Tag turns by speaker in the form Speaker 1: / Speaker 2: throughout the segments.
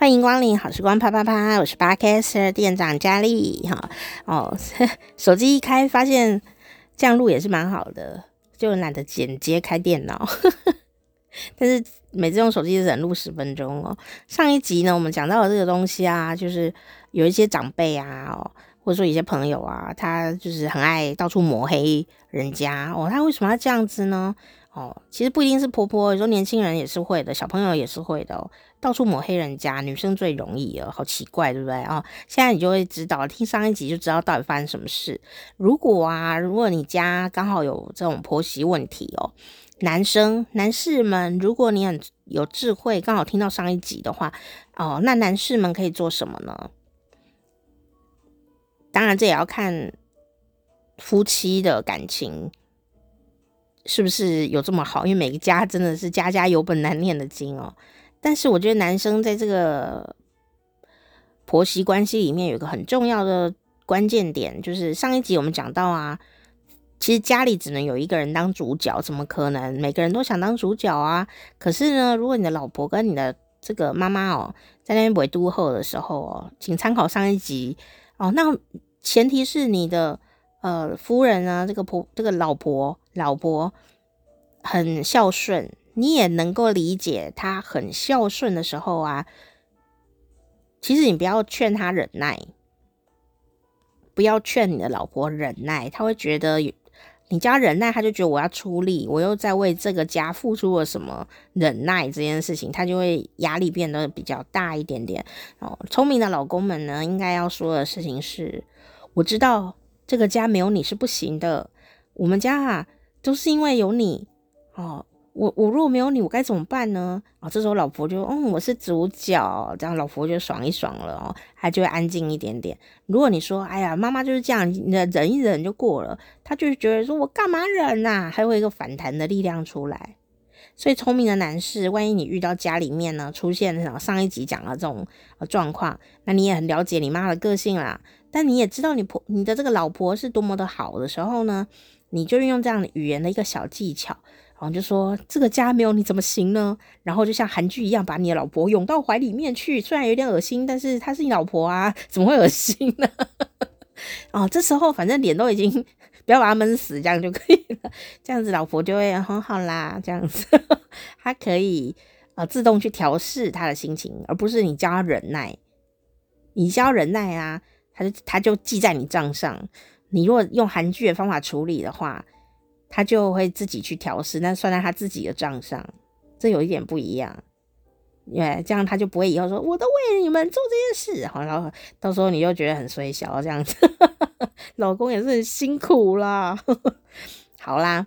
Speaker 1: 欢迎光临好时光啪啪啪，我是 Podcaster 店长佳丽哈哦，手机一开发现这样录也是蛮好的，就懒得剪接开电脑，但是每次用手机只能录十分钟哦。上一集呢，我们讲到的这个东西啊，就是有一些长辈啊，或者说一些朋友啊，他就是很爱到处抹黑人家哦，他为什么要这样子呢？哦，其实不一定是婆婆，有时候年轻人也是会的，小朋友也是会的哦。到处抹黑人家，女生最容易了，好奇怪，对不对？哦，现在你就会知道，听上一集就知道到底发生什么事。如果啊，如果你家刚好有这种婆媳问题哦，男生男士们，如果你很有智慧，刚好听到上一集的话哦，那男士们可以做什么呢？当然，这也要看夫妻的感情。是不是有这么好？因为每个家真的是家家有本难念的经哦。但是我觉得男生在这个婆媳关系里面有一个很重要的关键点，就是上一集我们讲到啊，其实家里只能有一个人当主角，怎么可能每个人都想当主角啊？可是呢，如果你的老婆跟你的这个妈妈哦，在那边围都后的时候哦，请参考上一集哦。那前提是你的。呃，夫人呢，这个婆，这个老婆，老婆很孝顺，你也能够理解他很孝顺的时候啊。其实你不要劝他忍耐，不要劝你的老婆忍耐，她会觉得你叫忍耐，她就觉得我要出力，我又在为这个家付出了什么忍耐这件事情，她就会压力变得比较大一点点。哦，聪明的老公们呢，应该要说的事情是，我知道。这个家没有你是不行的，我们家啊都是因为有你哦。我我如果没有你，我该怎么办呢？啊、哦，这时候老婆就嗯，我是主角，这样老婆就爽一爽了哦，她就会安静一点点。如果你说哎呀，妈妈就是这样，你忍一忍就过了，她就觉得说我干嘛忍呐、啊？还会有一个反弹的力量出来。所以聪明的男士，万一你遇到家里面呢出现上一集讲的这种状况，那你也很了解你妈的个性啦。但你也知道你婆你的这个老婆是多么的好的时候呢，你就运用这样的语言的一个小技巧，然后就说这个家没有你怎么行呢？然后就像韩剧一样，把你的老婆拥到怀里面去，虽然有点恶心，但是她是你老婆啊，怎么会恶心呢？哦，这时候反正脸都已经不要把他闷死，这样就可以了。这样子老婆就会很好啦，这样子 她可以呃自动去调试她的心情，而不是你教她忍耐，你教忍耐啊。她就她就记在你账上，你如果用韩剧的方法处理的话，他就会自己去调试，那算在他自己的账上，这有一点不一样，因为这样他就不会以后说我都为你们做这件事，好，然后到时候你又觉得很衰小这样子，老公也是很辛苦啦。好啦，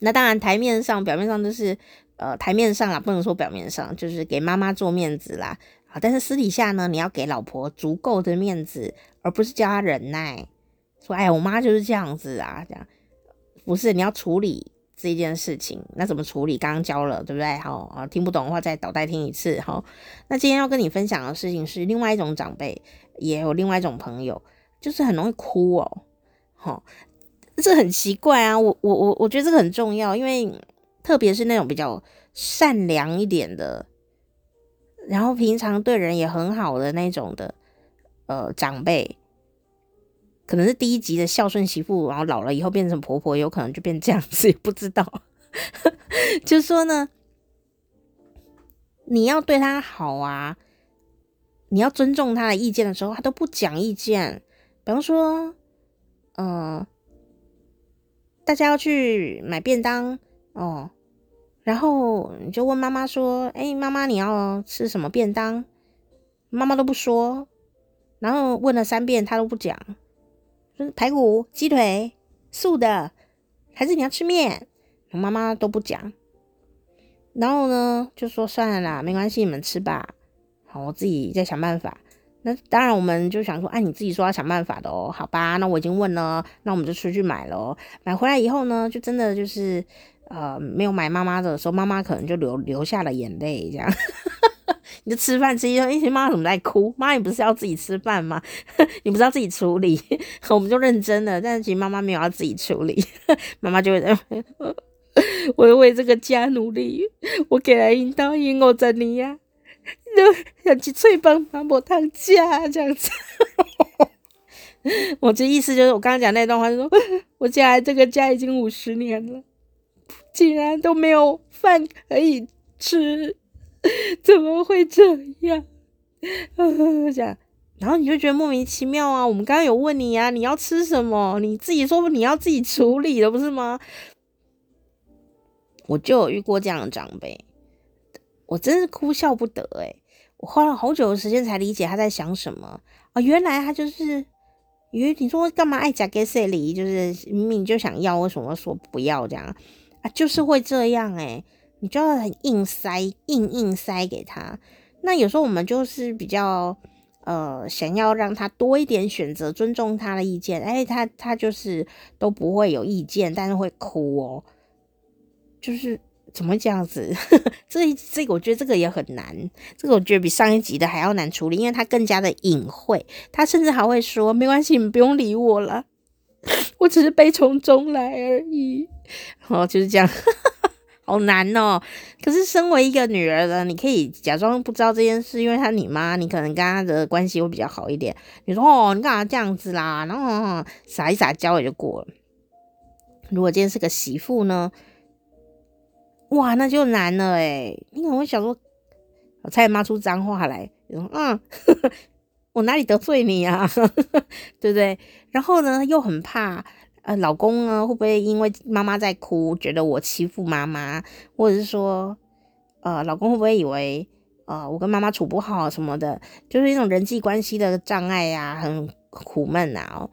Speaker 1: 那当然台面上表面上就是呃台面上啦，不能说表面上，就是给妈妈做面子啦啊。但是私底下呢，你要给老婆足够的面子，而不是叫她忍耐。说，哎，我妈就是这样子啊，这样不是？你要处理这件事情，那怎么处理？刚刚教了，对不对？好啊，听不懂的话再倒带听一次。好，那今天要跟你分享的事情是另外一种长辈，也有另外一种朋友，就是很容易哭哦。好，这很奇怪啊。我我我我觉得这个很重要，因为特别是那种比较善良一点的。然后平常对人也很好的那种的，呃，长辈，可能是第一集的孝顺媳妇，然后老了以后变成婆婆，有可能就变这样子，也不知道。就说呢，你要对他好啊，你要尊重他的意见的时候，他都不讲意见。比方说，嗯、大家要去买便当哦。然后你就问妈妈说：“哎，妈妈，你要吃什么便当？”妈妈都不说。然后问了三遍，她都不讲。排骨、鸡腿、素的，还是你要吃面？妈妈都不讲。然后呢，就说算了啦，没关系，你们吃吧。好，我自己再想办法。那当然，我们就想说，哎，你自己说要想办法的哦，好吧？那我已经问了，那我们就出去买咯。买回来以后呢，就真的就是。呃，没有买妈妈的时候，妈妈可能就流流下了眼泪，这样。你就吃饭吃一顿，哎，妈妈怎么在哭？妈，你不是要自己吃饭吗？你不是要自己处理？我们就认真了，但是其实妈妈没有要自己处理，妈妈就会在，我为这个家努力，我给了引导引我这里呀，都想去翠棒麻婆烫家这样子。我这意思就是，我刚刚讲那段话，就说我进来这个家已经五十年了，竟然都没有饭可以吃，怎么会这样？这样，然后你就觉得莫名其妙啊。我们刚刚有问你啊，你要吃什么？你自己说你要自己处理的，不是吗？我就有遇过这样的长辈，我真是哭笑不得诶、我花了好久的时间才理解他在想什么啊，原来他就是。因为你说干嘛爱夹给谁理？就是明明就想要，为什么说不要这样啊？就是会这样诶、你就要很硬塞，硬硬塞给他。那有时候我们就是比较呃，想要让他多一点选择，尊重他的意见。哎，他他就是都不会有意见，但是会哭哦，就是。怎么这样子？这这个我觉得这个也很难，这个我觉得比上一集的还要难处理，因为他更加的隐晦，他甚至还会说：“没关系，你不用理我了，我只是悲从中来而已。”哦，就是这样，好难哦。可是身为一个女儿呢，你可以假装不知道这件事，因为她你妈，你可能跟她的关系会比较好一点。你说：“哦，你干嘛这样子啦？”然后撒一撒娇也就过了。如果今天是个媳妇呢？哇，那就难了诶，你可能会想说，我差点骂出脏话来，嗯，呵呵，我哪里得罪你呀？对不对？然后呢，又很怕，呃，老公呢会不会因为妈妈在哭，觉得我欺负妈妈，或者是说，呃，老公会不会以为，呃，我跟妈妈处不好什么的，就是一种人际关系的障碍呀，很苦闷啊，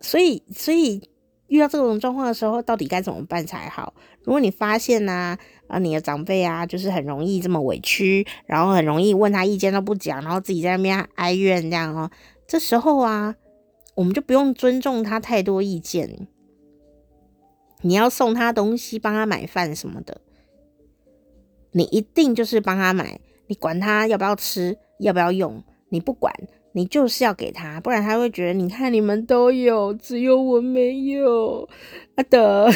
Speaker 1: 所以，所以。遇到这种状况的时候，到底该怎么办才好？如果你发现呢、啊，啊，你的长辈啊，就是很容易这么委屈，然后很容易问他意见都不讲，然后自己在那边哀怨这样哦，这时候啊，我们就不用尊重他太多意见。你要送他东西，帮他买饭什么的，你一定就是帮他买，你管他要不要吃，要不要用，你不管。你就是要给他，不然他会觉得，你看你们都有，只有我没有。阿德，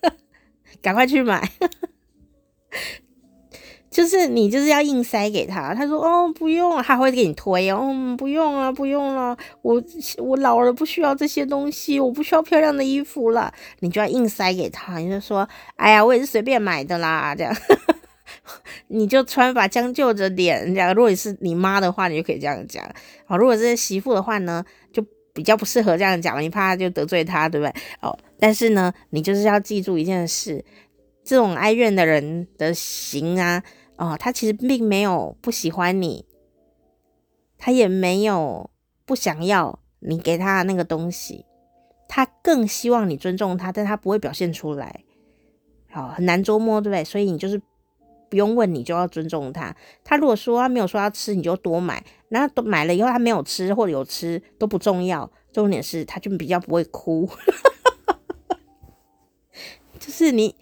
Speaker 1: 赶快去买。就是你就是要硬塞给他，他说哦不用，他会给你推哦，不用啊不用了，我我老了不需要这些东西，我不需要漂亮的衣服了，你就要硬塞给他，你就说哎呀我也是随便买的啦这样。你就穿法将就着点，这样。如果你是你妈的话，你就可以这样讲。好，如果这是媳妇的话呢，就比较不适合这样讲，你怕就得罪她，对不对？哦，但是呢，你就是要记住一件事，这种哀怨的人的行啊，哦，他其实并没有不喜欢你，他也没有不想要你给他那个东西，他更希望你尊重他，但他不会表现出来。好，很难捉摸，对不对？所以你就是。不用问，你就要尊重他。他如果说他没有说要吃，你就多买。然后都买了以后，他没有吃或者有吃都不重要，重点是他就比较不会哭。就是你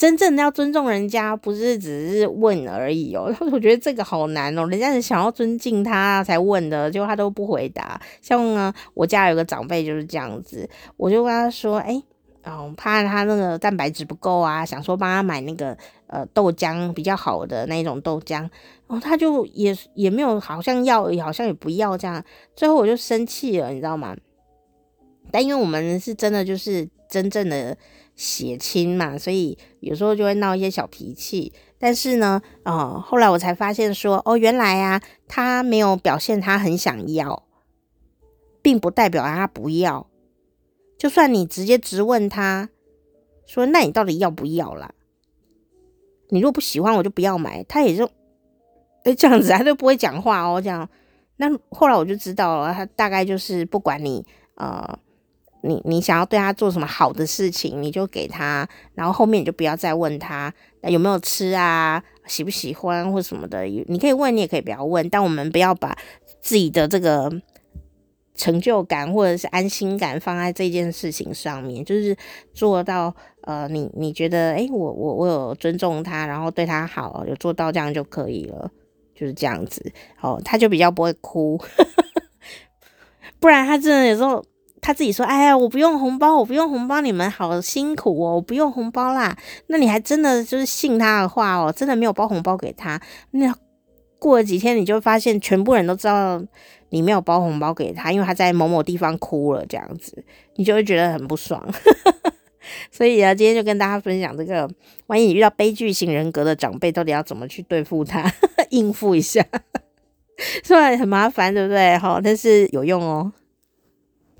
Speaker 1: 真正的要尊重人家，不是只是问而已哦。我觉得这个好难哦，人家是想要尊敬他才问的，结果他都不回答。像呢，我家有个长辈就是这样子，我就跟他说：“哎。”嗯，怕他那个蛋白质不够啊，想说帮他买那个呃豆浆比较好的那种豆浆，哦，他就也也没有，好像要，好像也不要这样，最后我就生气了，你知道吗？但因为我们是真的就是真正的血亲嘛，所以有时候就会闹一些小脾气。但是呢，哦，后来我才发现说，哦，原来啊，他没有表现他很想要，并不代表他不要。就算你直接直问他，说：“那你到底要不要啦？你如果不喜欢，我就不要买。”他也就，哎，这样子他就不会讲话哦。这样，那后来我就知道了，他大概就是不管你，呃，你你想要对他做什么好的事情，你就给他，然后后面你就不要再问他有没有吃啊，喜不喜欢或什么的。你可以问，你也可以不要问，但我们不要把自己的这个。成就感或者是安心感放在这件事情上面，就是做到呃，你你觉得诶，我我我有尊重他，然后对他好，有做到这样就可以了，就是这样子哦，他就比较不会哭，不然他真的有时候他自己说：“哎呀，我不用红包，我不用红包，你们好辛苦哦，我不用红包啦。”那你还真的就是信他的话哦，真的没有包红包给他。那过了几天，你就发现全部人都知道你没有包红包给他，因为他在某某地方哭了，这样子，你就会觉得很不爽。所以啊，今天就跟大家分享这个，万一你遇到悲剧型人格的长辈，到底要怎么去对付他，应付一下，虽然很麻烦，对不对？好，但是有用哦。